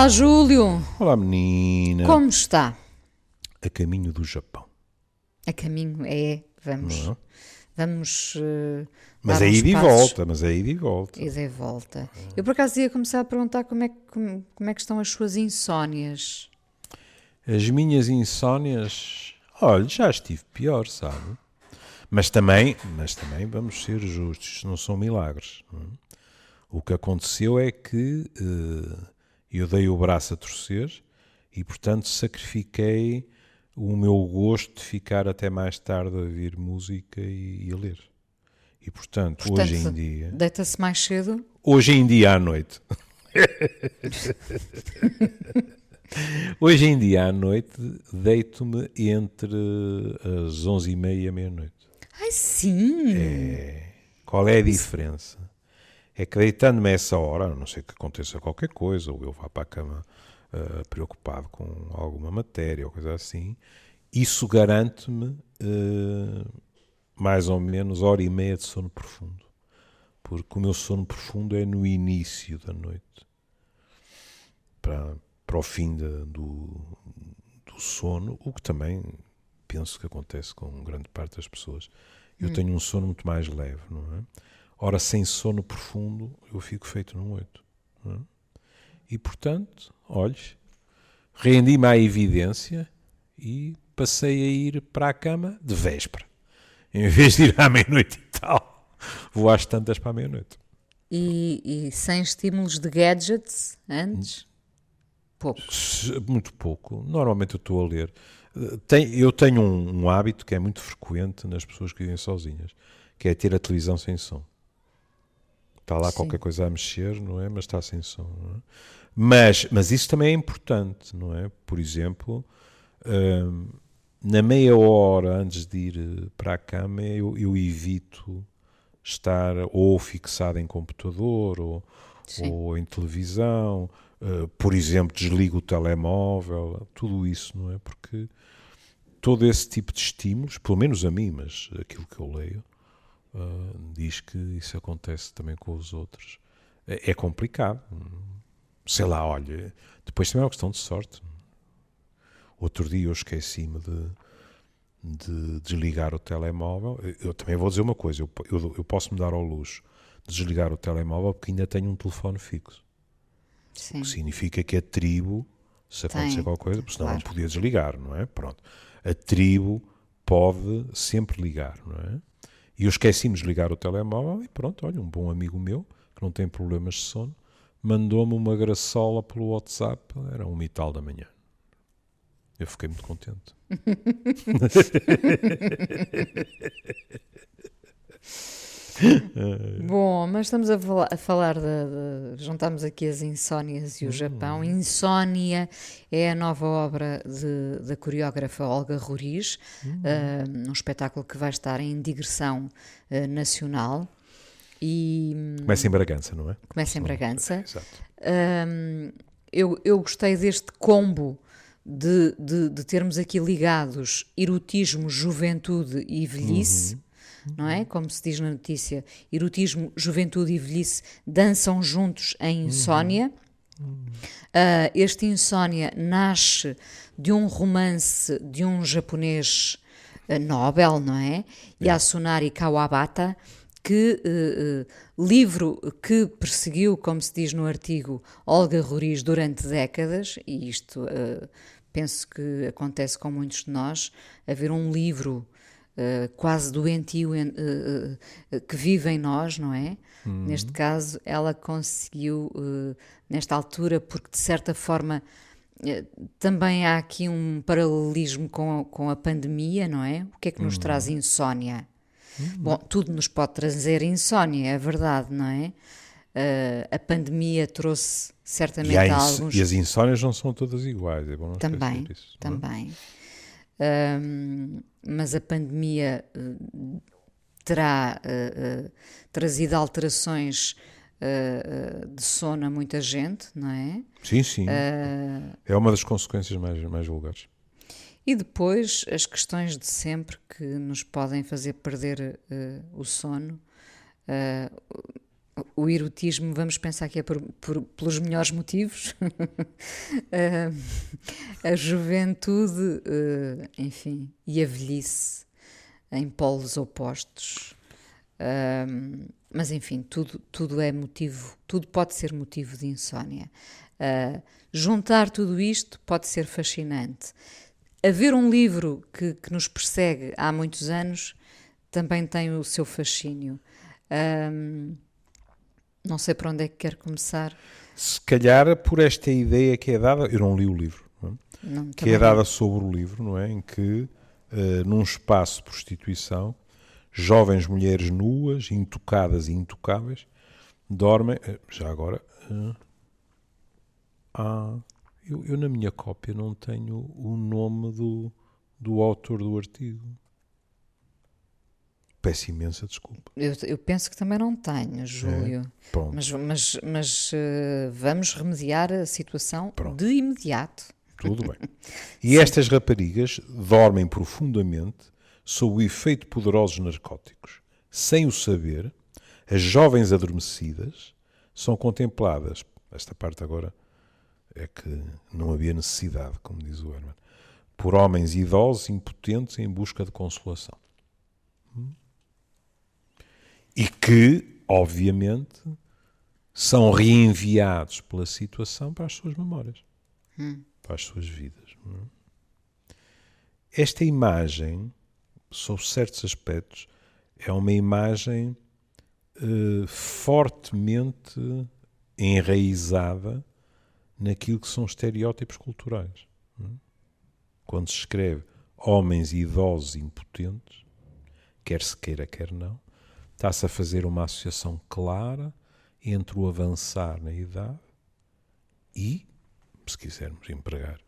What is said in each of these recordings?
Olá, Júlio. Olá, menina. Como está? A caminho do Japão. A caminho é, vamos, Não é? vamos. eh, Mas dar é e passos. volta, mas é ida e volta. E volta. Eu por acaso ia começar a perguntar como é, que, como, como é que estão as suas insónias. As minhas insónias, olha, já estive pior, sabe? Mas também, mas também vamos ser justos, não são milagres. não é? O que aconteceu é que eh, eu dei o braço a torcer e, portanto, sacrifiquei o meu gosto de ficar até mais tarde a ouvir música e, e a ler. E, portanto, Portanto, hoje em dia, Deita-se mais cedo? hoje em dia à noite, hoje em dia à noite, deito-me entre as 11h30 e a meia-noite. Ai, sim! Qual é a diferença? Que deitando-me a essa hora, a não sei que aconteça qualquer coisa, ou eu vá para a cama ah, preocupado com alguma matéria ou coisa assim, isso garante-me ah, mais ou menos hora e meia de sono profundo. Porque o meu sono profundo é no início da noite. Para, para o fim da- do, do sono, o que também penso que acontece com grande parte das pessoas. Eu tenho um sono muito mais leve, não é? Ora, sem sono profundo, eu fico feito num oito. é? E, portanto, olhes, rendi-me à evidência e passei a ir para a cama de véspera. Em vez de ir à meia-noite e tal, vou às tantas para a meia-noite. E, e sem estímulos de gadgets antes? Pouco. Muito pouco. Normalmente eu estou a ler. Tem- eu tenho um, um hábito que é muito frequente nas pessoas que vivem sozinhas, que é ter a televisão sem som. Está lá Sim. qualquer coisa a mexer, não é? Mas está sem som. não é? Mas, mas isso também é importante, não é? Por exemplo, hum, na meia hora antes de ir eh, para a cama, eu, eu evito estar ou fixado em computador ou, ou em televisão, eh, por exemplo, desligo o telemóvel, tudo isso, não é? Porque todo esse tipo de estímulos, pelo menos a mim, mas aquilo que eu leio, eh, diz que isso acontece também com os outros. É, é complicado. Sei lá, olha, depois também é uma questão de sorte. Outro dia eu esqueci-me de, de desligar o telemóvel. Eu também vou dizer uma coisa: eu, eu, eu posso me dar ao luxo de desligar o telemóvel porque ainda tenho um telefone fixo. Sim. O que significa que a tribo, se acontecer Tem, qualquer coisa, porque senão não claro. podia desligar, não é? Pronto. A tribo pode sempre ligar, não é? E eu esqueci-me de desligar o telemóvel e pronto, olha, um bom amigo meu, que não tem problemas de sono, mandou-me uma graçola pelo WhatsApp, era uma e tal da manhã. Eu fiquei muito contente. Bom, mas estamos a, fala- a falar de, de- Juntamos aqui as insónias e o Japão. Insónia é a nova obra de- da coreógrafa Olga Roriz, ah, um espetáculo que vai estar em digressão ah, nacional e hum, Começa em Bragança, não é? começa em Bragança. Exato. Hum, eu, eu gostei deste combo de, de, de termos aqui ligados erotismo, juventude e velhice, não é? Como se diz na notícia, erotismo, juventude e velhice dançam juntos em insónia. Ah, este insónia nasce de um romance de um japonês ah, Nobel, não é? Yasunari Kawabata, que eh, eh, livro que perseguiu, como se diz no artigo, Olga Roriz durante décadas, e isto eh, penso que acontece com muitos de nós, haver um livro eh, quase doentio em- eh, que vive em nós, não é? Neste caso, ela conseguiu, nesta altura, porque de certa forma também há aqui um paralelismo com a, com a pandemia, não é? O que é que nos traz insónia? Bom, tudo nos pode trazer insónia, é verdade, não é? Eh, a pandemia trouxe certamente E, alguns e as insónias não são todas iguais, é bom não também, esquecer isso. não é? Ahm, mas a pandemia eh, terá eh, trazido alterações de sono a muita gente, não é? Sim, sim. Ah, É uma das consequências mais, mais vulgares. E depois as questões de sempre que nos podem fazer perder o sono. Eh, o erotismo, vamos pensar que é por, por, pelos melhores motivos. uh, a juventude, uh, enfim, e a velhice em polos opostos. Uh, mas enfim, tudo, tudo é motivo, tudo pode ser motivo de insónia. juntar tudo isto pode ser fascinante. Haver um livro que, que nos persegue há muitos anos também tem o seu fascínio. Não sei para onde é que quer começar. Se calhar por esta ideia que é dada, eu não li o livro, não, é? não que é dada sobre o livro, não é? Em que, uh, num espaço de prostituição, jovens mulheres nuas, intocadas e intocáveis, dormem. Uh, já agora. Uh, ah, eu, eu, na minha cópia não tenho o nome do, do autor do artigo. Peço imensa desculpa. Eu, eu, penso que também não tenho, Júlio. É, mas mas, mas uh, vamos remediar a situação pronto. de imediato. Tudo bem. E estas raparigas dormem profundamente sob o efeito de poderosos narcóticos. Sem o saber, as jovens adormecidas são contempladas. Esta parte agora é que não havia necessidade, como diz o Herman, por homens idosos impotentes em busca de consolação. E que, obviamente, são reenviados pela situação para as suas memórias, hum. para as suas vidas. É? Esta imagem, sob certos aspectos, é uma imagem uh, fortemente enraizada naquilo que são estereótipos culturais. É? Quando se escreve homens idosos impotentes, quer se queira, quer não, Está-se a fazer uma associação clara entre o avançar na idade e, se quisermos empregar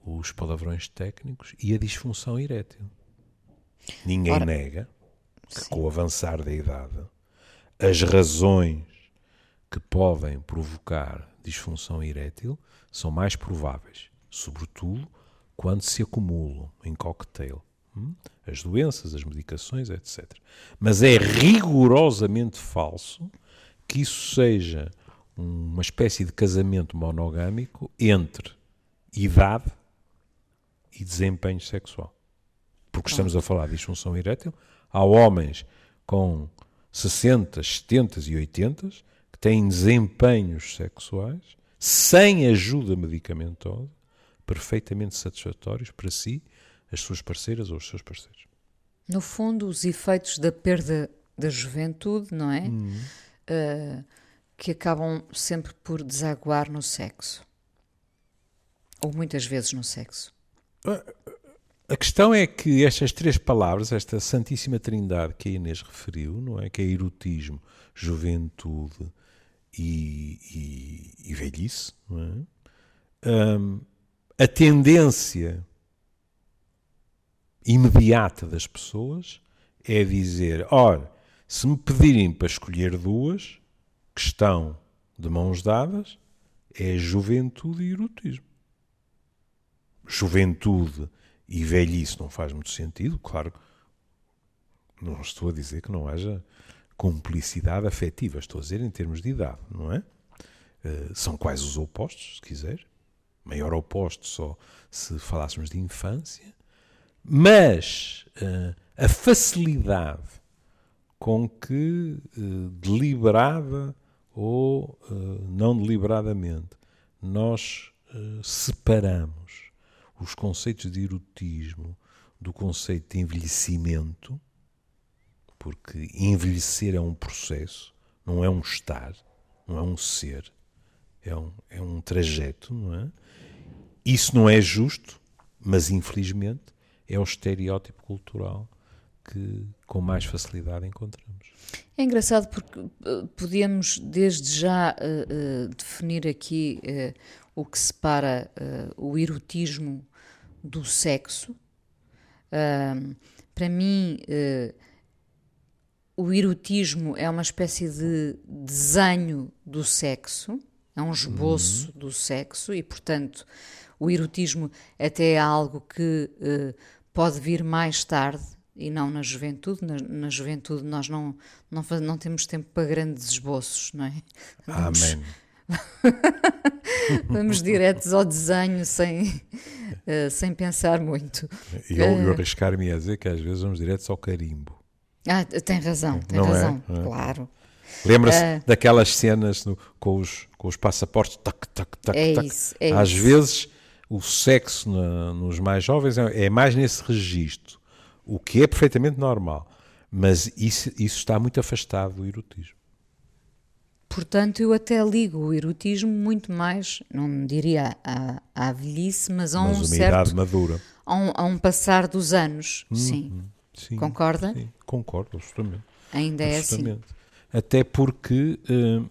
os palavrões técnicos, e a disfunção erétil. Ninguém Ora, nega que, sim. com o avançar da idade, as razões que podem provocar disfunção erétil são mais prováveis, sobretudo quando se acumulam em cocktail? As doenças, as medicações, etc. Mas é rigorosamente falso que isso seja uma espécie de casamento monogâmico entre idade e desempenho sexual. Porque estamos a falar de disfunção erétil. Há homens com 60, 70 e 80 que têm desempenhos sexuais sem ajuda medicamentosa perfeitamente satisfatórios para si as suas parceiras ou os seus parceiros. No fundo, os efeitos da perda da juventude, não é? Uhum. Uh, que acabam sempre por desaguar no sexo. Ou muitas vezes no sexo. A questão é que estas três palavras, esta Santíssima Trindade que a Inês referiu, não é? Que é erotismo, juventude e, e, e velhice, não é? Um, a tendência imediata das pessoas é dizer: ora, se me pedirem para escolher duas que estão de mãos dadas, é juventude e erotismo. Juventude e velhice não faz muito sentido, claro. Não estou a dizer que não haja cumplicidade afetiva, estou a dizer em termos de idade, não é? Uh, são quais os opostos, se quiser. Maior oposto só se falássemos de infância mas uh, a facilidade com que, uh, deliberada ou uh, não deliberadamente, nós separamos os conceitos de erotismo do conceito de envelhecimento, porque envelhecer é um processo, não é um estar, não é um ser, é um, é um trajeto, não é? Isso não é justo, mas infelizmente é o estereótipo cultural que com mais facilidade encontramos. É engraçado porque uh, podíamos desde já uh, uh, definir aqui uh, o que separa o erotismo do sexo. para mim, o erotismo é uma espécie de desenho do sexo, é um esboço uhum. do sexo e, portanto, o erotismo até é algo que pode vir mais tarde e não na juventude. Na, na juventude nós não, não, não temos tempo para grandes esboços, não é? Vamos, Amém. vamos diretos ao desenho sem, eh, sem pensar muito. E eu, Eh. eu arriscar-me a dizer que às vezes vamos diretos ao carimbo. Ah, tem razão, tem Não é? razão, é? claro. Lembra-se Eh. daquelas cenas no- com, os, com os passaportes, tac, tac, tac, É tac. isso, é Às isso. vezes o sexo na- nos mais jovens é, é mais nesse registro, o que é perfeitamente normal. Mas isso, isso está muito afastado do erotismo. Portanto, eu até ligo o erotismo muito mais, não diria à, à velhice, mas a um Mas uma certo, madura. a um, a um passar dos anos. Sim, Sim, Concorda? Sim, concordo, absolutamente. ainda é assim. absolutamente. Até porque, hum,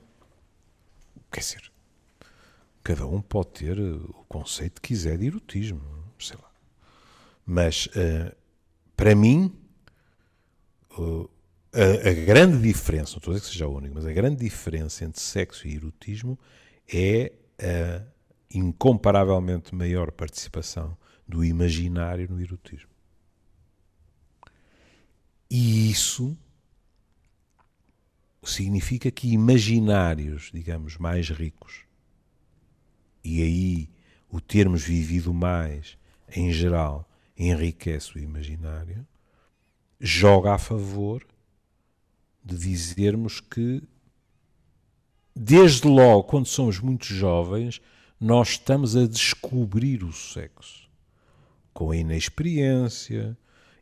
quer dizer, cada um pode ter uh, o conceito que quiser de erotismo, sei lá. Mas, uh, para mim, uh, a, a grande diferença, não estou a dizer que seja a única, mas a grande diferença entre sexo e erotismo é a incomparavelmente maior participação do imaginário no erotismo. E isso significa que imaginários, digamos, mais ricos, e aí o termos vivido mais, em geral, enriquece o imaginário, joga a favor de dizermos que, desde logo, quando somos muito jovens, nós estamos a descobrir o sexo com a inexperiência,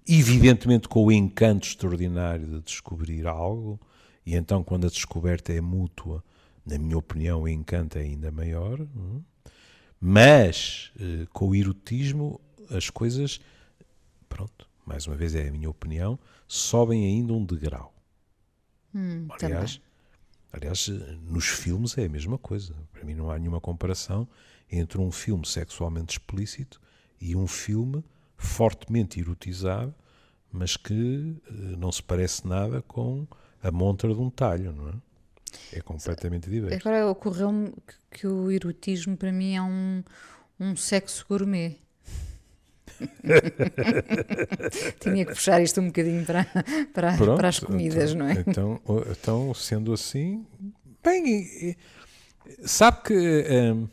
evidentemente com o encanto extraordinário de descobrir algo, e então quando a descoberta é mútua, na minha opinião, o encanto é ainda maior. hum? Mas eh, com o erotismo as coisas, pronto, mais uma vez é a minha opinião, sobem ainda um degrau. Hum, Aliás, aliás, nos filmes é a mesma coisa. Para mim não há nenhuma comparação entre um filme sexualmente explícito e um filme fortemente erotizado, mas que eh, não se parece nada com a montra de um talho, não é? É completamente diverso. Agora ocorreu-me que, que o erotismo para mim é um, um sexo gourmet. Tinha que puxar isto um bocadinho para, para, Pronto, para as comidas, então, não é? Então, então, sendo assim, bem, sabe que hum,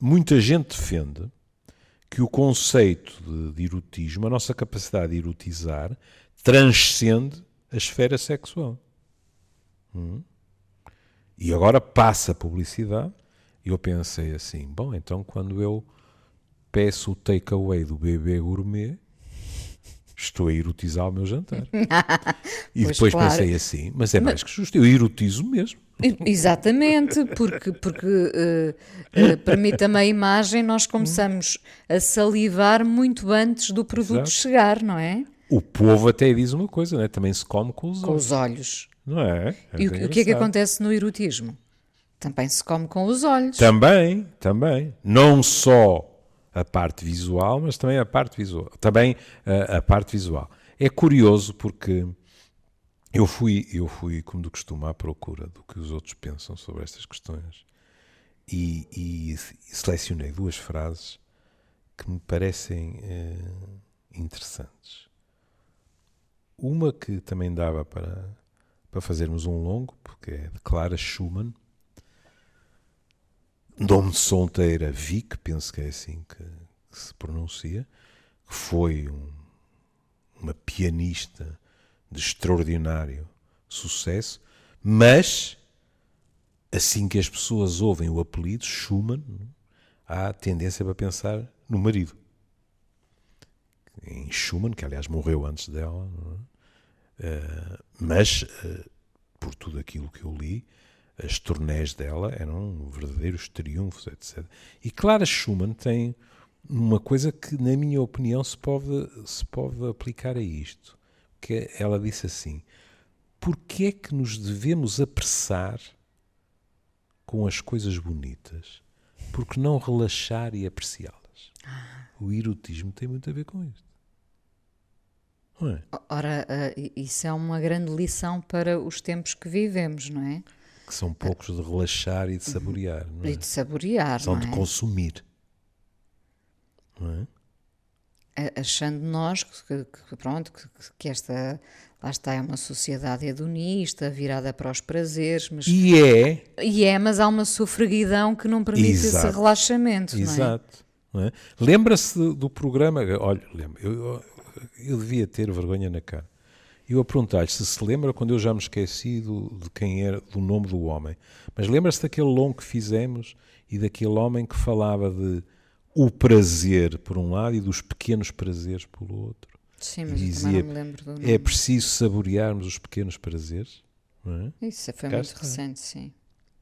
muita gente defende que o conceito de, de erotismo, a nossa capacidade de erotizar, transcende a esfera sexual. Hum? E agora passa a publicidade e eu pensei assim, bom, então quando eu peço o takeaway do bebê gourmet, estou a erotizar o meu jantar. e Pois, depois claro. pensei assim, mas é mais que justo, eu erotizo mesmo. Exatamente, porque, porque eh, eh, permite-me a imagem, nós começamos a salivar muito antes do produto Exato. chegar, não é? O povo até diz uma coisa, né? também se come com os Com olhos, os olhos. Não é? E o, É o que é que acontece no erotismo? Também se come com os olhos. Também, também. Não só a parte visual, mas também a parte visual. Também a, a parte visual. É curioso porque eu fui, eu fui, como de costume, à procura do que os outros pensam sobre estas questões e, e selecionei duas frases que me parecem eh, interessantes. Uma que também dava para, para fazermos um longo, porque é de Clara Schumann, nome de solteira Vic, penso que é assim que, que se pronuncia, que foi um- uma pianista de extraordinário sucesso, mas assim que as pessoas ouvem o apelido Schumann, há tendência para pensar no marido. Em Schumann, que aliás morreu antes dela, não é? Eh, mas eh, por tudo aquilo que eu li, as turnés dela eram verdadeiros triunfos, etc. E Clara Schumann tem uma coisa que, na minha opinião, se pode, se pode aplicar a isto. Que ela disse assim: Porquê é que nos devemos apressar com as coisas bonitas? Porque não relaxar e apreciá-las? O erotismo tem muito a ver com isto. Não é? Ora, eh, isso é uma grande lição para os tempos que vivemos, não é? Que são poucos de relaxar e de saborear. Não é? E de saborear, São não de é? consumir. Não é? achando nós que, que pronto, que, que, esta lá está é uma sociedade hedonista, virada para os prazeres, mas e é, e é, mas há uma sofreguidão que não permite Exato. esse relaxamento, Exato. Não é? Lembra-se do programa, olha, lembra, eu, eu, devia ter vergonha na cara. Eu a perguntar-lhe se se lembra quando eu já me esqueci do, de quem era, do nome do homem. Mas lembra-se daquele longo que fizemos e daquele homem que falava de o prazer por um lado e dos pequenos prazeres pelo outro. Sim, mas dizia, não me lembro do é nome. É preciso saborearmos os pequenos prazeres. É? Isso foi Cá muito está. recente, sim.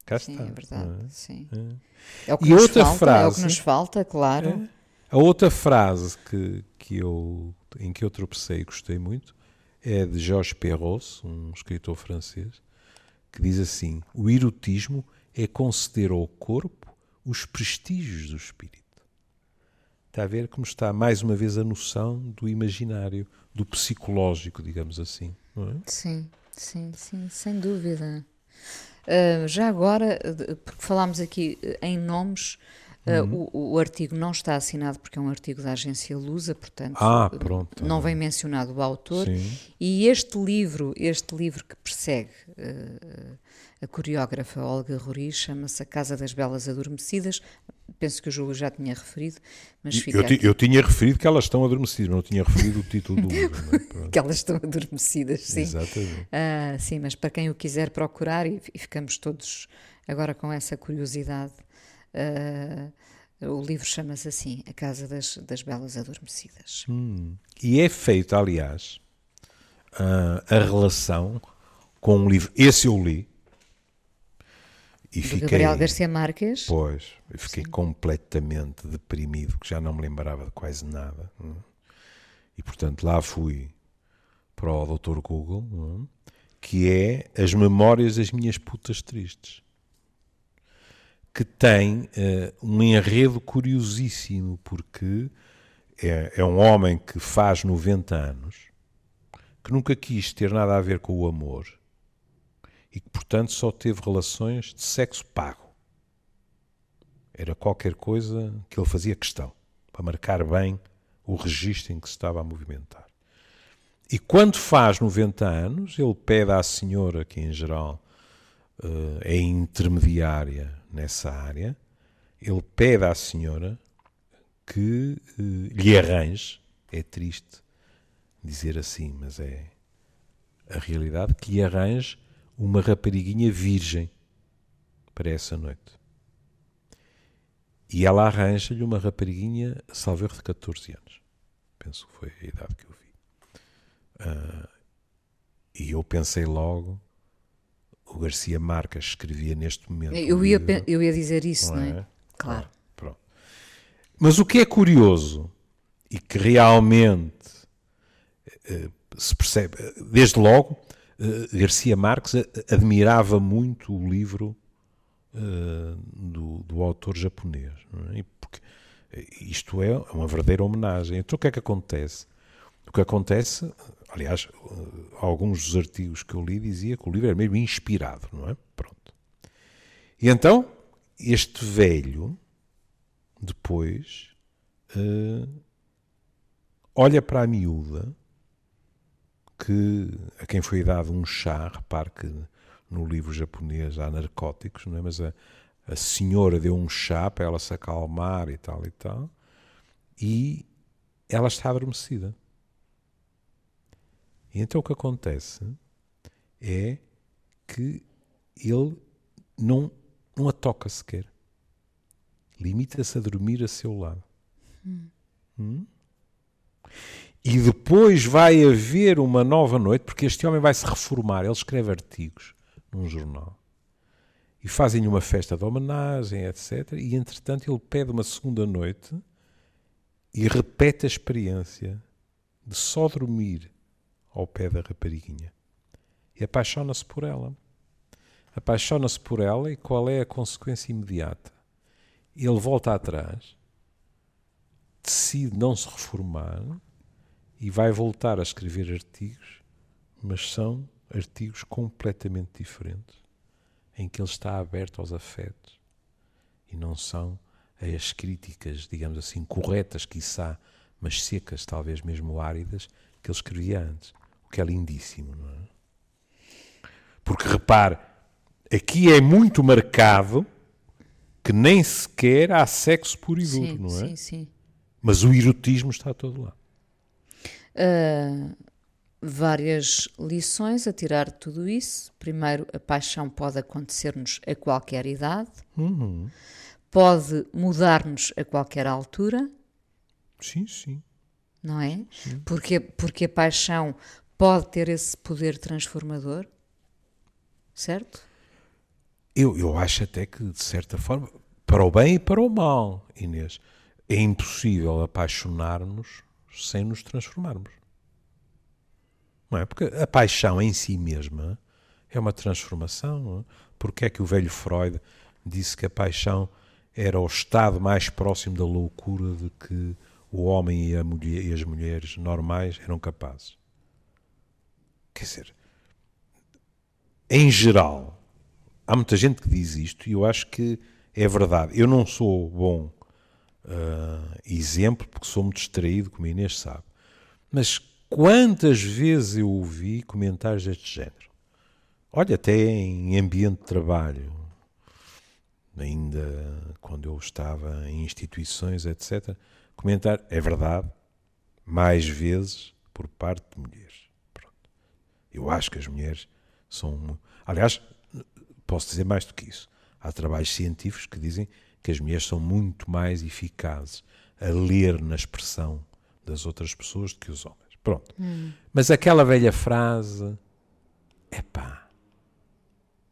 Cá sim, está. é verdade. É? Sim. É. é o que e nos outra falta, frase, é o que nos falta, claro. É. A outra frase que, que eu, em que eu tropecei e gostei muito é de Georges Perros, um escritor francês, que diz assim: O erotismo é conceder ao corpo os prestígios do espírito. Está a ver como está mais uma vez a noção do imaginário, do psicológico, digamos assim. Não é? Sim, sim, sim, sem dúvida. Uh, já agora, porque falámos aqui em nomes, Uhum. Uh, o, o, artigo não está assinado porque é um artigo da agência Lusa, portanto ah, pronto, não vem mencionado o autor. Sim. E este livro, este livro que persegue uh, a coreógrafa Olga Rori, chama-se A Casa das Belas Adormecidas. Penso que o Júlio já tinha referido, mas fica eu, eu, tinha referido que elas estão adormecidas, mas não tinha referido o título do livro. É? que elas estão adormecidas, sim. Exatamente. Uh, sim, mas para quem o quiser procurar, e, e ficamos todos agora com essa curiosidade o livro chama-se assim, A Casa das, das Belas Adormecidas. Hum. E é feito, aliás, uh, a relação com um livro. Esse eu li. E fiquei, Gabriel Garcia Marques. Pois, eu fiquei Sim. completamente deprimido, que já não me lembrava de quase nada. Hum. E portanto lá fui para o Dr. Google, hum, que é As Memórias das Minhas Putas Tristes que tem uh, um enredo curiosíssimo, porque é, é, um homem que faz 90 anos, que nunca quis ter nada a ver com o amor e que, portanto, só teve relações de sexo pago. Era qualquer coisa que ele fazia questão, para marcar bem o registro em que se estava a movimentar. E quando faz 90 anos, ele pede à senhora, que em geral uh, é intermediária nessa área, ele pede à senhora que uh, lhe arranje, é triste dizer assim, mas é a realidade, que lhe arranje uma rapariguinha virgem para essa noite. E ela arranja-lhe uma rapariguinha, salvo de 14 anos. Penso que foi a idade que eu vi. Uh, e eu pensei logo o Garcia Marques escrevia neste momento. Eu ia, eu ia dizer isso, não é? Não é? Claro. Ah, pronto. Mas o que é curioso e que realmente uh, se percebe, desde logo, uh, Garcia Marques admirava muito o livro uh, do, do, autor japonês. É? Porque isto é uma verdadeira homenagem. Então o que é que acontece? O que acontece, aliás, alguns dos artigos que eu li dizia que o livro era mesmo inspirado, não é? Pronto. E então, este velho, depois, uh, olha para a miúda, que, a quem foi dado um chá, repare que no livro japonês há narcóticos, não é? mas a, a senhora deu um chá para ela se acalmar e tal e tal, e ela está adormecida. E então o que acontece é que ele não, não a toca sequer. Limita-se a dormir a seu lado. Hum. Hum? E depois vai haver uma nova noite, porque este homem vai se reformar. Ele escreve artigos num jornal. E fazem-lhe uma festa de homenagem, etc. E entretanto ele pede uma segunda noite e repete a experiência de só dormir ao pé da rapariguinha. E apaixona-se por ela. Apaixona-se por ela e qual é a consequência imediata? Ele volta atrás, decide não se reformar e vai voltar a escrever artigos, mas são artigos completamente diferentes, em que ele está aberto aos afetos e não são as críticas, digamos assim, corretas, quiçá, mas secas, talvez mesmo áridas, que ele escrevia antes. O que é lindíssimo, não é? Porque repare, aqui é muito marcado que nem sequer há sexo puro e duro, sim, não é? sim, sim. Mas o erotismo está todo lá. Uh, várias lições a tirar de tudo isso. Primeiro, a paixão pode acontecer-nos a qualquer idade, Uhum. pode mudar-nos a qualquer altura, Sim, sim. não é? Porque, porque a paixão pode ter esse poder transformador, certo? Eu, eu acho até que, de certa forma, para o bem e para o mal, Inês, é impossível apaixonar-nos sem nos transformarmos. Não é? Porque a paixão em si mesma é uma transformação. Não é? Porque é que o velho Freud disse que a paixão era o estado mais próximo da loucura de que o homem e, mulher, e as mulheres normais eram capazes? Quer dizer, em geral, há muita gente que diz isto e eu acho que é verdade. Eu não sou bom uh, exemplo porque sou muito distraído, como a Inês sabe. Mas quantas vezes eu ouvi comentários deste género? Olha, até em ambiente de trabalho, ainda quando eu estava em instituições, etc. Comentar, é verdade, mais vezes por parte de mulheres. Eu acho que as mulheres são. Aliás, posso dizer mais do que isso. Há trabalhos científicos que dizem que as mulheres são muito mais eficazes a ler na expressão das outras pessoas do que os homens. Pronto. Hum. Mas aquela velha frase, epá,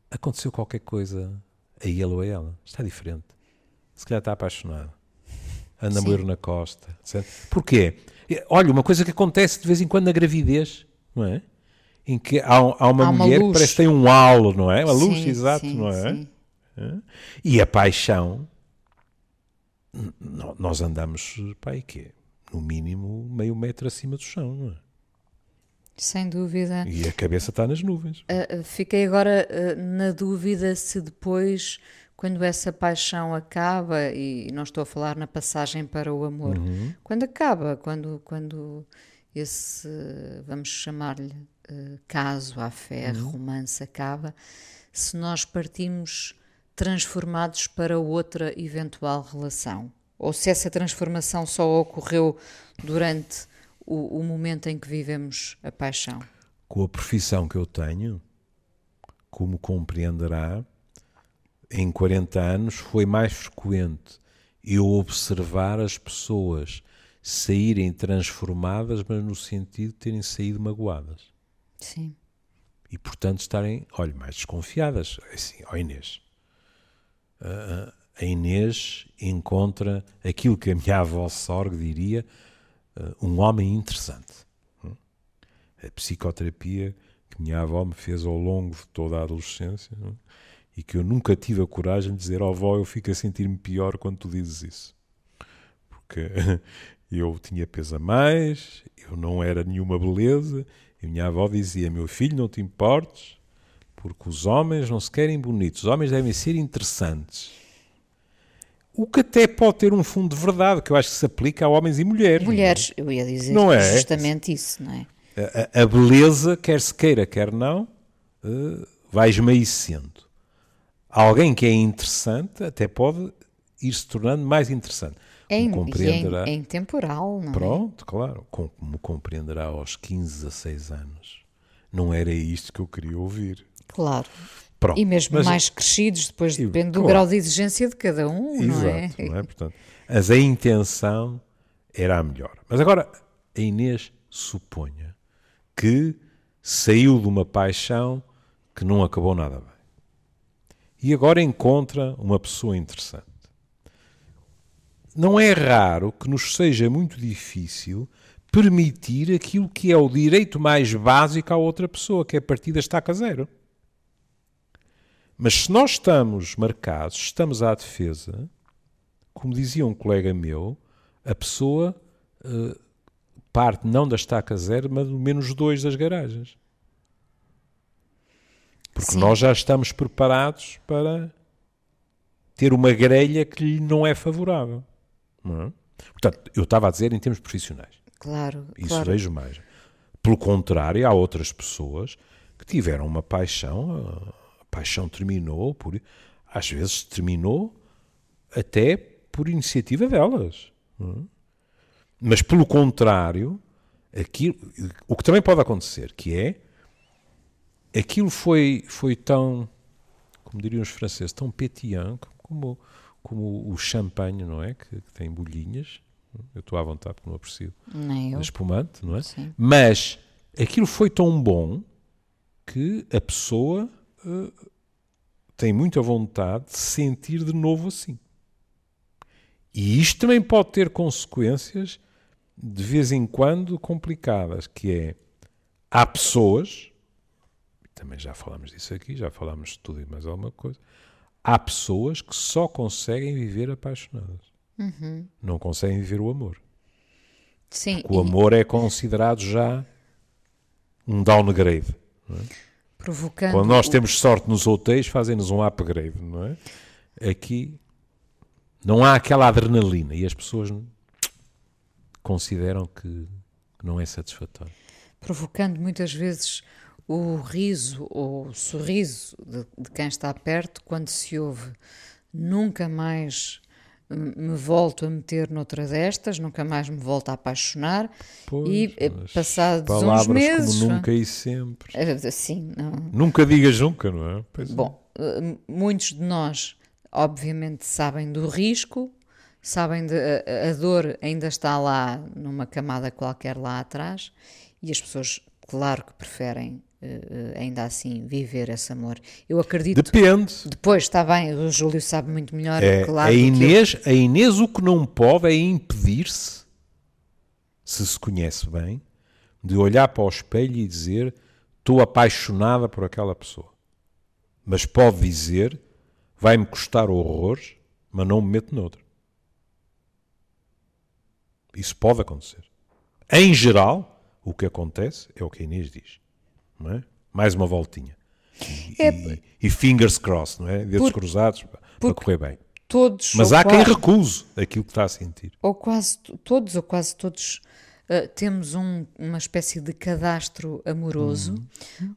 aconteceu qualquer coisa a ele ou a ela. Está diferente. Se calhar está apaixonado. Anda moer na costa. etc. Porquê? Olha, uma coisa que acontece de vez em quando na gravidez, não é? Em que há, há uma Há uma mulher luz. que parece que tem um halo, não é? Uma luz, Sim, exato, sim, não é? sim. E a paixão, nós andamos, e quê? No mínimo meio metro acima do chão, não é? Sem dúvida. E a cabeça está nas nuvens. Uh, fiquei agora uh, na dúvida se depois, quando essa paixão acaba, e não estou a falar na passagem para o amor, quando acaba, quando, quando esse, vamos chamar-lhe, caso, à fé, romance acaba, se nós partimos transformados para outra eventual relação. Ou se essa transformação só ocorreu durante o, o momento em que vivemos a paixão. Com a profissão que eu tenho, como compreenderá, em 40 anos foi mais frequente eu observar as pessoas saírem transformadas, mas no sentido de terem saído magoadas. Sim. E, portanto, estarem, olha, mais desconfiadas. Assim, ó Inês. Ah, a Inês encontra aquilo que a minha avó Sorg diria ah, um homem interessante. Hum? A psicoterapia que minha avó me fez ao longo de toda a adolescência hum? e que eu nunca tive a coragem de dizer, ó avó, eu fico a sentir-me pior quando tu dizes isso. Porque eu tinha peso a mais, eu não era nenhuma beleza, e minha avó dizia, meu filho, não te importes, porque os homens não se querem bonitos, os homens devem ser interessantes. O que até pode ter um fundo de verdade, que eu acho que se aplica a homens e mulheres. Mulheres, eu ia dizer Não é? justamente isso, não é? A, a- a beleza, quer se queira, quer não, eh, vai esmaecendo. Alguém que é interessante até pode ir se tornando mais interessante. É, Como in- e é, compreenderá. in- é intemporal, não é? Pronto, claro. Como compreenderá aos 15, 16 anos. Não era isto que eu queria ouvir. Claro. Pronto. E mesmo mas- mais crescidos, depois E- depende do claro. grau de exigência de cada um, não é? Exato, não é? Portanto, mas a intenção era a melhor. Mas agora, a Inês suponha que saiu de uma paixão que não acabou nada bem. E agora encontra uma pessoa interessante. Não é raro que nos seja muito difícil permitir aquilo que é o direito mais básico à outra pessoa, que é a partida estaca zero. Mas se nós estamos marcados, estamos à defesa, como dizia um colega meu, a pessoa eh, parte não da estaca zero, mas do menos dois das garagens. Porque Sim. nós já estamos preparados para ter uma grelha que lhe não é favorável. Não é? Portanto, eu estava a dizer em termos profissionais. Claro, Isso claro. vejo mais. Pelo contrário, há outras pessoas que tiveram uma paixão, a paixão terminou, por, às vezes terminou até por iniciativa delas. é? Mas pelo contrário, aquilo, o que também pode acontecer, que é aquilo foi, foi tão, como diriam os franceses, tão pétillant como, como o champanhe, não é? Que, que tem bolhinhas. Eu estou à vontade porque não aprecio Nem eu. espumante, não é? Sim. Mas aquilo foi tão bom que a pessoa eh, tem muita vontade de se sentir de novo assim. E isto também pode ter consequências de vez em quando complicadas, que é há pessoas, também já falámos disso aqui, já falámos de tudo e mais alguma coisa, há pessoas que só conseguem viver apaixonadas. Não conseguem viver o amor. Sim, O e amor é considerado já um downgrade. provocando. Quando nós o- temos sorte nos hotéis, fazem-nos um upgrade, não é? Aqui não há aquela adrenalina e as pessoas consideram que não é satisfatório. provocando muitas vezes o riso ou o sorriso de, de quem está perto quando se ouve nunca mais hum, me volto a meter noutra destas, nunca mais me volto a apaixonar Pois, e eh, passados uns meses como nunca e sempre. assim não Nunca digas nunca, não é? Pois é. Bom, eh, muitos de nós, obviamente, sabem do risco, sabem de a, a dor ainda está lá numa camada qualquer lá atrás e as pessoas, claro que preferem eh, ainda assim viver esse amor. Eu acredito. Depende. Depois está bem, o Júlio sabe muito melhor, É, claro. a, que eu. Inês, a Inês o que não pode é impedir-se, se se conhece bem, de olhar para o espelho e dizer estou apaixonada por aquela pessoa. Mas pode dizer vai-me custar horrores, mas não me meto noutra. Isso pode acontecer. Em geral, o que acontece é o que a Inês diz. Não é? Mais uma voltinha. E, É, e- e fingers crossed, não é? Dedos Por- cruzados para correr bem. Todos, Mas há quem quase- recuse aquilo que está a sentir. ou quase to- todos ou quase todos uh, temos um- uma espécie de cadastro amoroso.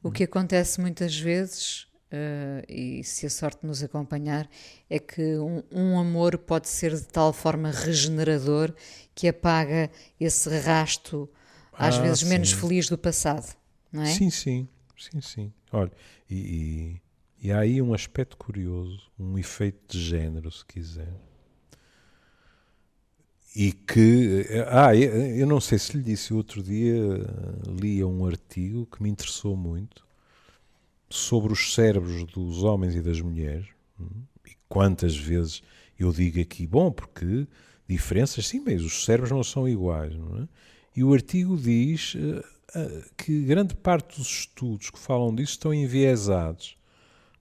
O que acontece muitas vezes, uh, e se a sorte nos acompanhar, é que um, um amor pode ser de tal forma regenerador que apaga esse rasto, às Ah, vezes menos sim. feliz do passado. Não é? Sim, sim, sim, sim. Olha, e, e- e há aí um aspecto curioso, um efeito de género, se quiser. E que, eh, ah, eu eu não sei se lhe disse, outro dia eh, lia um artigo que me interessou muito sobre os cérebros dos homens e das mulheres. hum, E quantas vezes eu digo aqui, bom, porque diferenças, sim, mas os cérebros não são iguais, não é? E o artigo diz eh, que grande parte dos estudos que falam disso estão enviesados,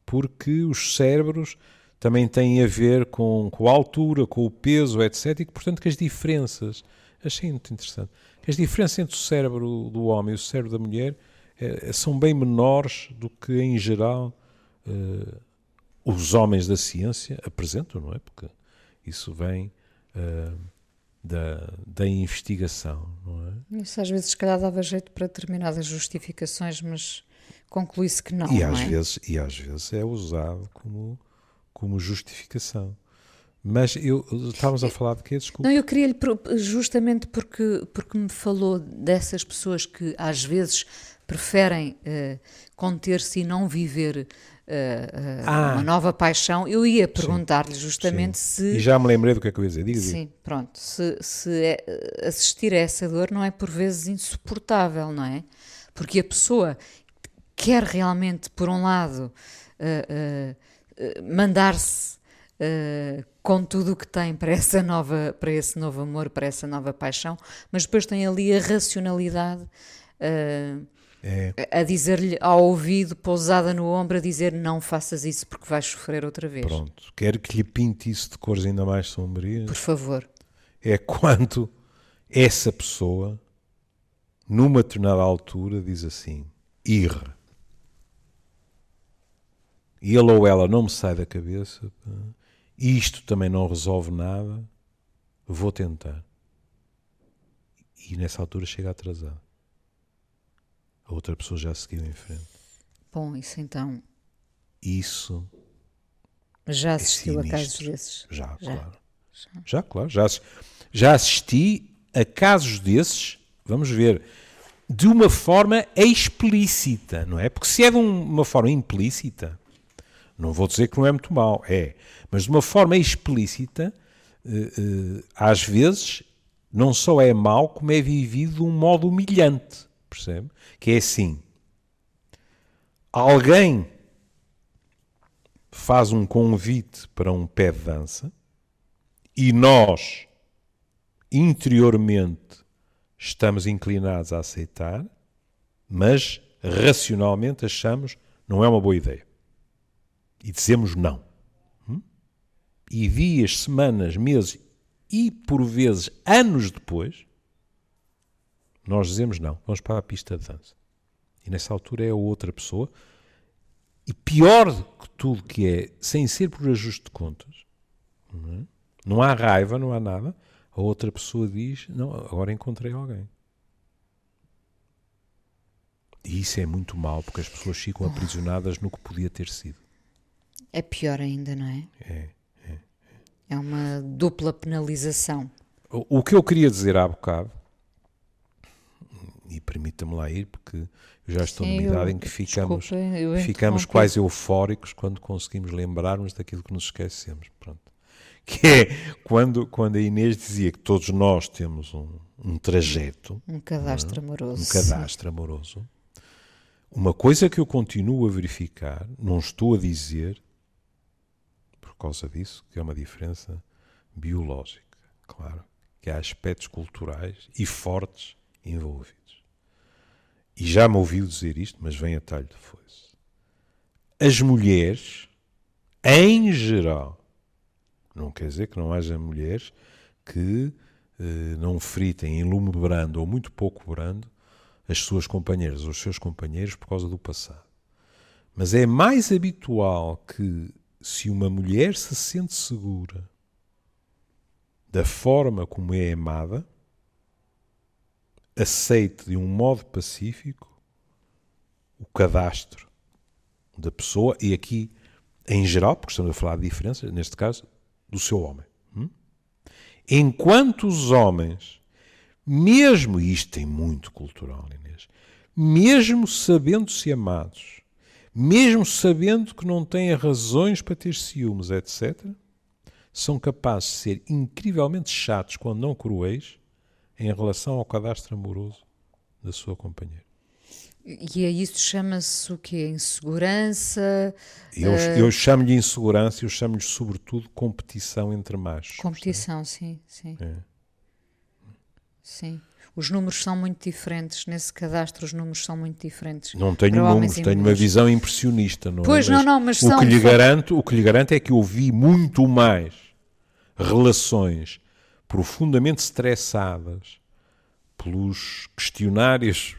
porque os cérebros também têm a ver com, com a altura, com o peso, etc. E que, portanto, que as diferenças, achei muito interessante, que as diferenças entre o cérebro do homem e o cérebro da mulher eh, são bem menores do que, em geral, eh, os homens da ciência apresentam, não é? Porque isso vem eh, da, da investigação, não é? Isso às vezes, se calhar, dava jeito para determinadas justificações, mas conclui-se que não. E não às, é? vezes, e às vezes é usado como, como justificação. Mas eu estávamos a falar de quê? Desculpa. Não, eu queria-lhe, justamente porque, porque me falou dessas pessoas que às vezes preferem eh, conter-se e não viver eh, Ah. uma nova paixão, eu ia perguntar-lhe justamente Sim. se. E já me lembrei do que é que eu ia dizer. Diga. Sim, pronto. Se, se é- assistir a essa dor não é por vezes insuportável, não é? Porque a pessoa quer realmente, por um lado, eh, eh, mandar-se eh, com tudo o que tem para essa nova, para esse novo amor, para essa nova paixão, mas depois tem ali a racionalidade eh, É, a dizer-lhe ao ouvido, pousada no ombro, a dizer não faças isso porque vais sofrer outra vez. pronto. Quero que lhe pinte isso de cores ainda mais sombrias. Por favor. É quando essa pessoa, numa determinada altura, diz assim: irra. E ele ou ela não me sai da cabeça, isto também não resolve nada, vou tentar. e nessa altura chega atrasado. A outra pessoa já seguiu em frente. Bom, isso então. Isso. Já assistiu é a casos desses? Já, já, claro. Já, já claro. Já, já assisti a casos desses, vamos ver, de uma forma explícita, não é? Porque se é de uma forma implícita, não vou dizer que não é muito mal, é. Mas de uma forma explícita, eh, eh, às vezes, não só é mau, como é vivido de um modo humilhante, percebe? Que é assim: alguém faz um convite para um pé de dança e nós, interiormente, estamos inclinados a aceitar, mas racionalmente achamos não é uma boa ideia. E dizemos não. Hum? E dias, semanas, meses e, por vezes, anos depois, nós dizemos não, vamos para a pista de dança. E nessa altura é a outra pessoa. E pior que tudo que é, sem ser por ajuste de contas, não, é? não há raiva, não há nada, a outra pessoa diz, não, agora encontrei alguém. E isso é muito mal, porque as pessoas ficam aprisionadas no que podia ter sido. É pior ainda, não é? É. É uma dupla penalização. O, o que eu queria dizer há bocado, e permita-me lá ir, porque eu já estou Sim, numa idade eu, em que ficamos, desculpa, ficamos quase eufóricos quando conseguimos lembrarmos daquilo que nos esquecemos. Pronto. Que é quando, quando a Inês dizia que todos nós temos um, um trajeto. Um cadastro é? amoroso. Um cadastro amoroso. Uma coisa que eu continuo a verificar, não estou a dizer causa disso, que é uma diferença biológica, claro, que há aspectos culturais e fortes envolvidos. E já me ouviu dizer isto, mas vem a talho de foice. As mulheres, em geral, não quer dizer que não haja mulheres que eh, não fritem em lume brando ou muito pouco brando as suas companheiras ou os seus companheiros por causa do passado. Mas é mais habitual que se uma mulher se sente segura da forma como é amada, aceite de um modo pacífico o cadastro da pessoa, e aqui em geral, porque estamos a falar de diferenças, neste caso, do seu homem. Hum? Enquanto os homens, mesmo, e isto tem muito cultural, Inês, mesmo sabendo-se amados, mesmo sabendo que não têm razões para ter ciúmes, etc., são capazes de ser incrivelmente chatos, quando não cruéis, em relação ao cadastro amoroso da sua companheira. E é isso chama-se o quê? Insegurança? Eu, uh... eu chamo-lhe insegurança, eu chamo-lhe sobretudo competição entre machos. Competição, sim, sim. É. Sim. Os números são muito diferentes, nesse cadastro os números são muito diferentes. Não tenho números, tenho uma visão impressionista, não pois, é? Pois, não, não, mas o são... Que lhe garanto, o que lhe garanto é que eu vi muito mais relações profundamente estressadas pelos questionários,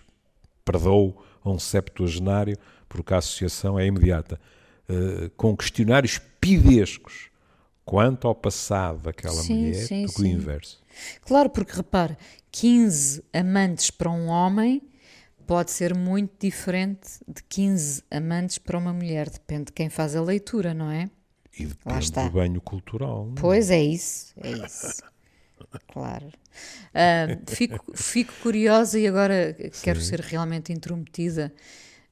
perdoo a um septuagenário, porque a associação é imediata, uh, com questionários pidescos quanto ao passado daquela sim, mulher sim, do que o inverso. Claro, porque repare, 15 amantes para um homem pode ser muito diferente de 15 amantes para uma mulher. Depende de quem faz a leitura, não é? E depende do banho cultural. Não? É? Pois é isso, é isso. Claro. Uh, fico, fico curiosa e agora Sim. quero ser realmente intrometida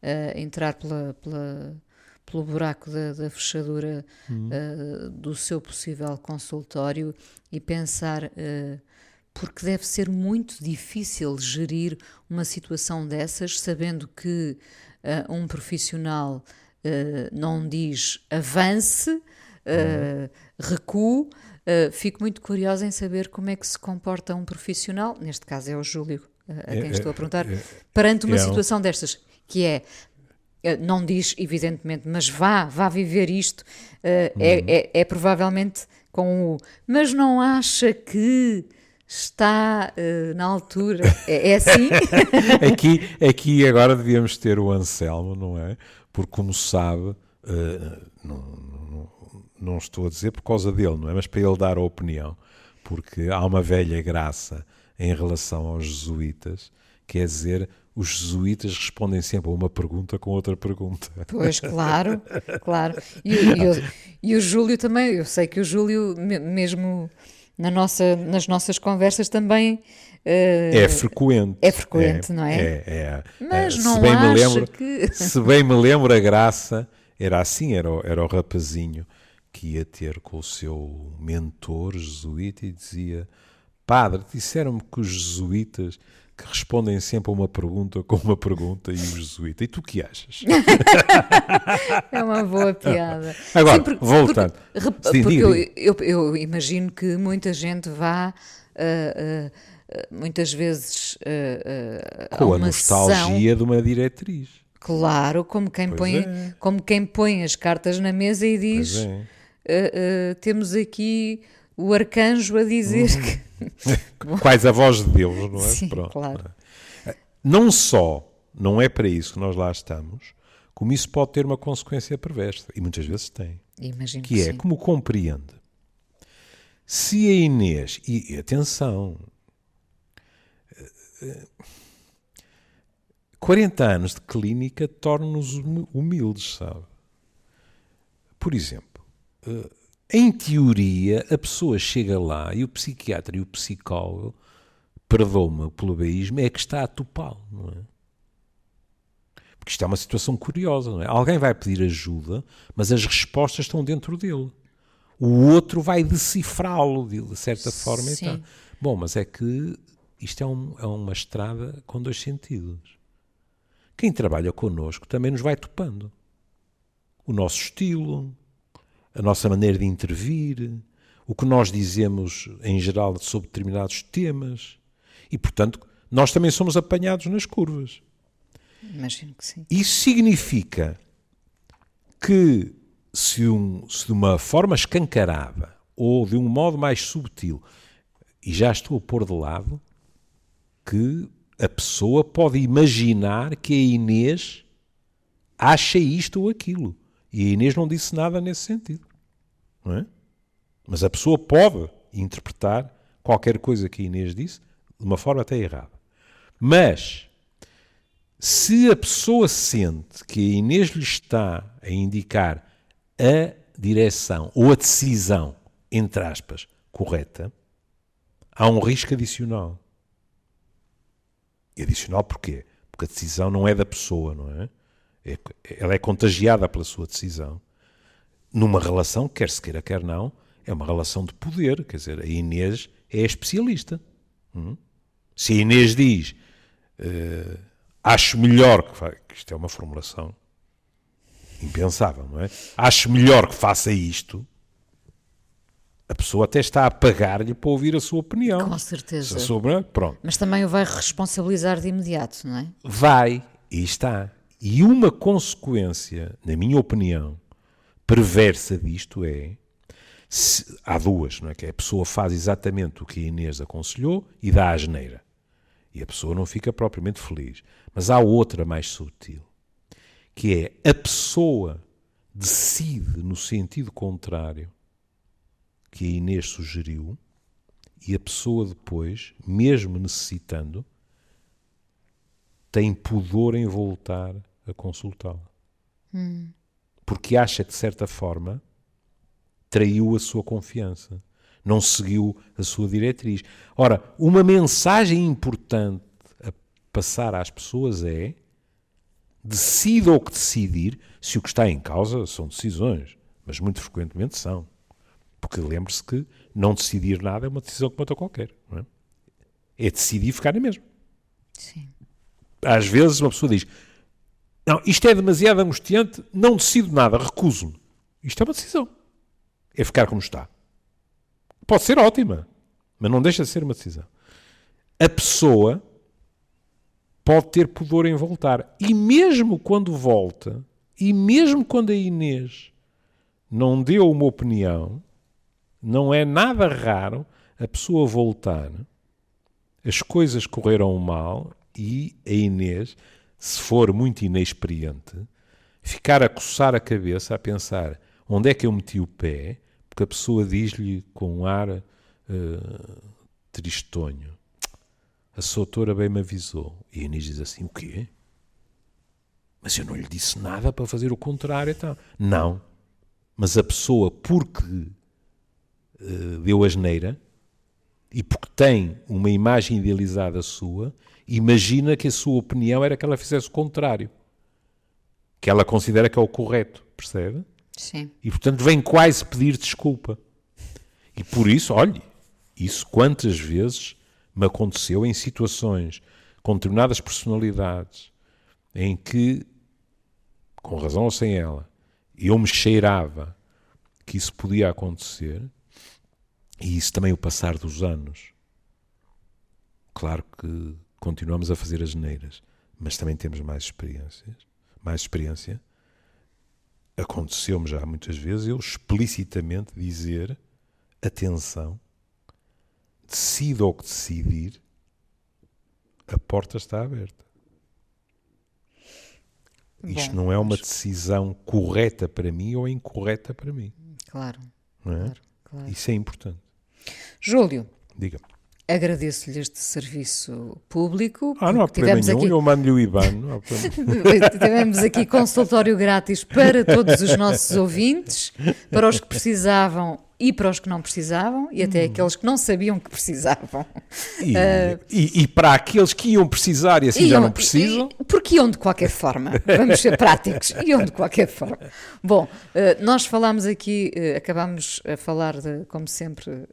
a uh, entrar pela, pela, pelo buraco da, da fechadura uhum. uh, do seu possível consultório e pensar uh, porque deve ser muito difícil gerir uma situação dessas, sabendo que uh, um profissional não diz avance, uh, recue. Fico muito curiosa em saber como é que se comporta um profissional, neste caso é o Júlio a quem é, estou a perguntar, é, perante uma é situação destas, que é não diz, evidentemente, mas vá, vá viver isto. Uh, uhum. é, é, é, provavelmente com o. Mas não acha que está uh, na altura. É, é assim? aqui, aqui agora devíamos ter o Anselmo, não é? Porque, como sabe, uh, não, não, não, estou a dizer por causa dele, não é? Mas para ele dar a opinião, porque há uma velha graça em relação aos jesuítas, quer dizer, os jesuítas respondem sempre a uma pergunta com outra pergunta. Pois, claro, claro. E, e, o, e o Júlio também, eu sei que o Júlio, mesmo na nossa, nas nossas conversas, também Uh, é frequente. É frequente, é, não é? É, é. Mas é, não se bem me lembro, que... Se bem me lembro, a graça era assim, era o, era o rapazinho que ia ter com o seu mentor jesuíta e dizia Padre, disseram-me que os jesuítas que respondem sempre a uma pergunta com uma pergunta e o jesuíta. E tu que achas? é uma boa piada. Agora, Sim, porque, voltando. Porque, Sim, porque eu, eu, eu, imagino que muita gente vá. Uh, uh, muitas vezes uh, com a nostalgia sessão, de uma diretriz. Claro, como quem, põe, é. como quem põe as cartas na mesa e diz: é. Uh, temos aqui o arcanjo a dizer uhum. que. Quais a voz de Deus, não é? Sim, Pronto. claro. Não só não é para isso que nós lá estamos, como isso pode ter uma consequência perversa, e muitas vezes tem. Imagino que, é, sim. como compreende, se a Inês, e, atenção, 40 anos de clínica tornam-nos humildes, sabe? Por exemplo, eh, em teoria, a pessoa chega lá e o psiquiatra e o psicólogo, perdoa-me o plebeísmo, é que está a topá-lo, não é? Porque isto é uma situação curiosa, não é? Alguém vai pedir ajuda, mas as respostas estão dentro dele. O outro vai decifrá-lo, de certa forma. Sim. Bom, mas é que isto é, um, é uma estrada com dois sentidos. Quem trabalha connosco também nos vai topando. O nosso estilo, a nossa maneira de intervir, o que nós dizemos em geral sobre determinados temas. E, portanto, nós também somos apanhados nas curvas. Imagino que sim. Isso significa que, se, um, se de uma forma escancarada ou de um modo mais subtil, e já estou a pôr de lado que a pessoa pode imaginar que a Inês acha isto ou aquilo. E a Inês não disse nada nesse sentido. É? Mas a pessoa pode interpretar qualquer coisa que a Inês disse de uma forma até errada. Mas, se a pessoa sente que a Inês lhe está a indicar a direção ou a decisão, entre aspas, correta, há um risco adicional. E adicional porquê? Porque a decisão não é da pessoa, não é? é ela é contagiada pela sua decisão. Numa relação, quer se queira, quer não, é uma relação de poder. Quer dizer, a Inês é especialista. Hum? Se a Inês diz uh, acho melhor que, que isto é uma formulação impensável, não é? Acho melhor que faça isto a pessoa até está a pagar-lhe para ouvir a sua opinião. Com certeza. Sobre, pronto. Mas também o vai responsabilizar de imediato, não é? Vai, e está. E uma consequência, na minha opinião, perversa disto é. Se, há duas, não é? Que a pessoa faz exatamente o que a Inês aconselhou e dá a geneira. E a pessoa não fica propriamente feliz. Mas há outra mais sutil, que é a pessoa decide no sentido contrário que a Inês sugeriu e a pessoa depois, mesmo necessitando, tem pudor em voltar a consultá-la. Hum. Porque acha que, de certa forma, traiu a sua confiança, não seguiu a sua diretriz. Ora, uma mensagem importante a passar às pessoas é decida o que decidir, se o que está em causa são decisões, mas muito frequentemente são. Porque lembre-se que não decidir nada é uma decisão como outra qualquer. Não é? é decidir ficar na mesma. Sim. Às vezes uma pessoa diz: Não, isto é demasiado angustiante, não decido nada, recuso-me. Isto é uma decisão. É ficar como está. Pode ser ótima, mas não deixa de ser uma decisão. A pessoa pode ter pudor em voltar. E mesmo quando volta, e mesmo quando a Inês não deu uma opinião, não é nada raro a pessoa voltar, as coisas correram mal e a Inês, se for muito inexperiente, ficar a coçar a cabeça a pensar onde é que eu meti o pé, porque a pessoa diz-lhe com um ar uh, tristonho: a Soutora bem me avisou. E a Inês diz assim: O quê? Mas eu não lhe disse nada para fazer o contrário. Então. Não. Mas a pessoa, porque uh, deu asneira e porque tem uma imagem idealizada sua, imagina que a sua opinião era que ela fizesse o contrário. Que ela considera que é o correto, percebe? Sim. E portanto vem quase pedir desculpa. E por isso, olhe, isso quantas vezes me aconteceu em situações com determinadas personalidades em que, com razão ou sem ela, eu me cheirava que isso podia acontecer, e isso também o passar dos anos. Claro que continuamos a fazer as neiras, mas também temos mais experiências, mais experiência. Aconteceu-me já muitas vezes eu explicitamente dizer atenção, decida o que decidir, a porta está aberta. Bom, Isto não é uma decisão correta para mim ou incorreta para mim. Claro. É? claro, claro. Isso é importante. Júlio. Diga. Agradeço-lhe este serviço público. Ah, não há problema nenhum, aqui... eu mando-lhe o IBAN. Não Tivemos aqui consultório grátis para todos os nossos ouvintes, para os que precisavam e para os que não precisavam e até hum. aqueles que não sabiam que precisavam. E, uh, e, e, para aqueles que iam precisar e assim iam, já não precisam. E, porque iam de qualquer forma. Vamos ser práticos. Iam de qualquer forma. Bom, uh, nós falámos aqui, uh, acabámos a falar de, como sempre,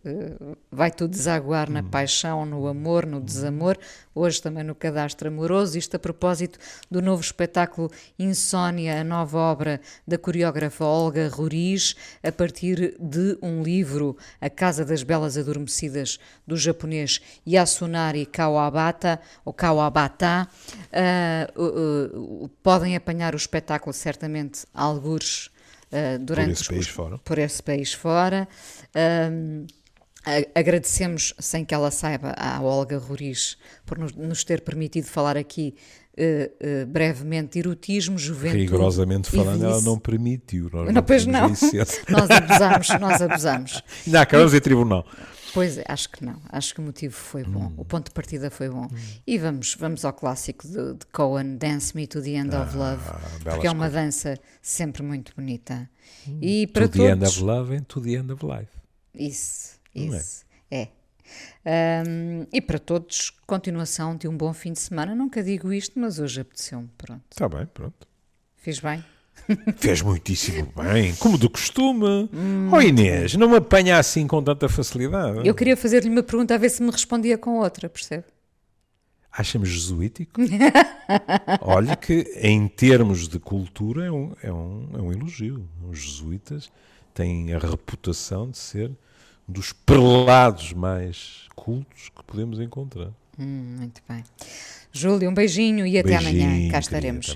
vai tudo desaguar na hum. paixão, no amor, no desamor, hoje também no cadastro amoroso. Isto a propósito do novo espetáculo Insónia, a nova obra da coreógrafa Olga Ruriz, a partir de um livro, A Casa das Belas Adormecidas, do japonês Yasunari Kawabata, ou Kawabata. Uh, uh, podem apanhar o espetáculo, certamente, algures uh, durante por esse país fora. Por esse país fora. Agradecemos, sem que ela saiba, à Olga Roriz por nos ter permitido falar aqui uh, uh, brevemente erotismo, juventude. Rigorosamente falando, ela não permitiu. Nós não, não pois não. nós abusamos, nós abusamos. Ainda acabamos em tribunal. Pois é, acho que não. Acho que o motivo foi bom. Hum. O ponto de partida foi bom. Hum. E vamos, vamos ao clássico de, de, Cohen, Dance Me to the End ah, of Love, porque é uma dança sempre muito bonita. Hum. E para to todos... the End of Love and to the End of Life. Isso. Isso. É. é. Um, e para todos, continuação de um bom fim de semana. Nunca digo isto, mas hoje apeteceu-me. Pronto. Está bem, pronto. Fiz bem? Fez muitíssimo bem, como de costume. Hum, oh Inês, não me apanha assim com tanta facilidade. Eu queria fazer-lhe uma pergunta a ver se me respondia com outra, percebe? Acha-me jesuítico? Olha que, em termos de cultura, é um, é, um, é um elogio. Os jesuítas têm a reputação de ser dos prelados mais cultos que podemos encontrar. Hum, muito bem. Júlio, um beijinho e até beijinho, amanhã. Cá estaremos.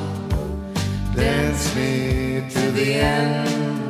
Dance me to the end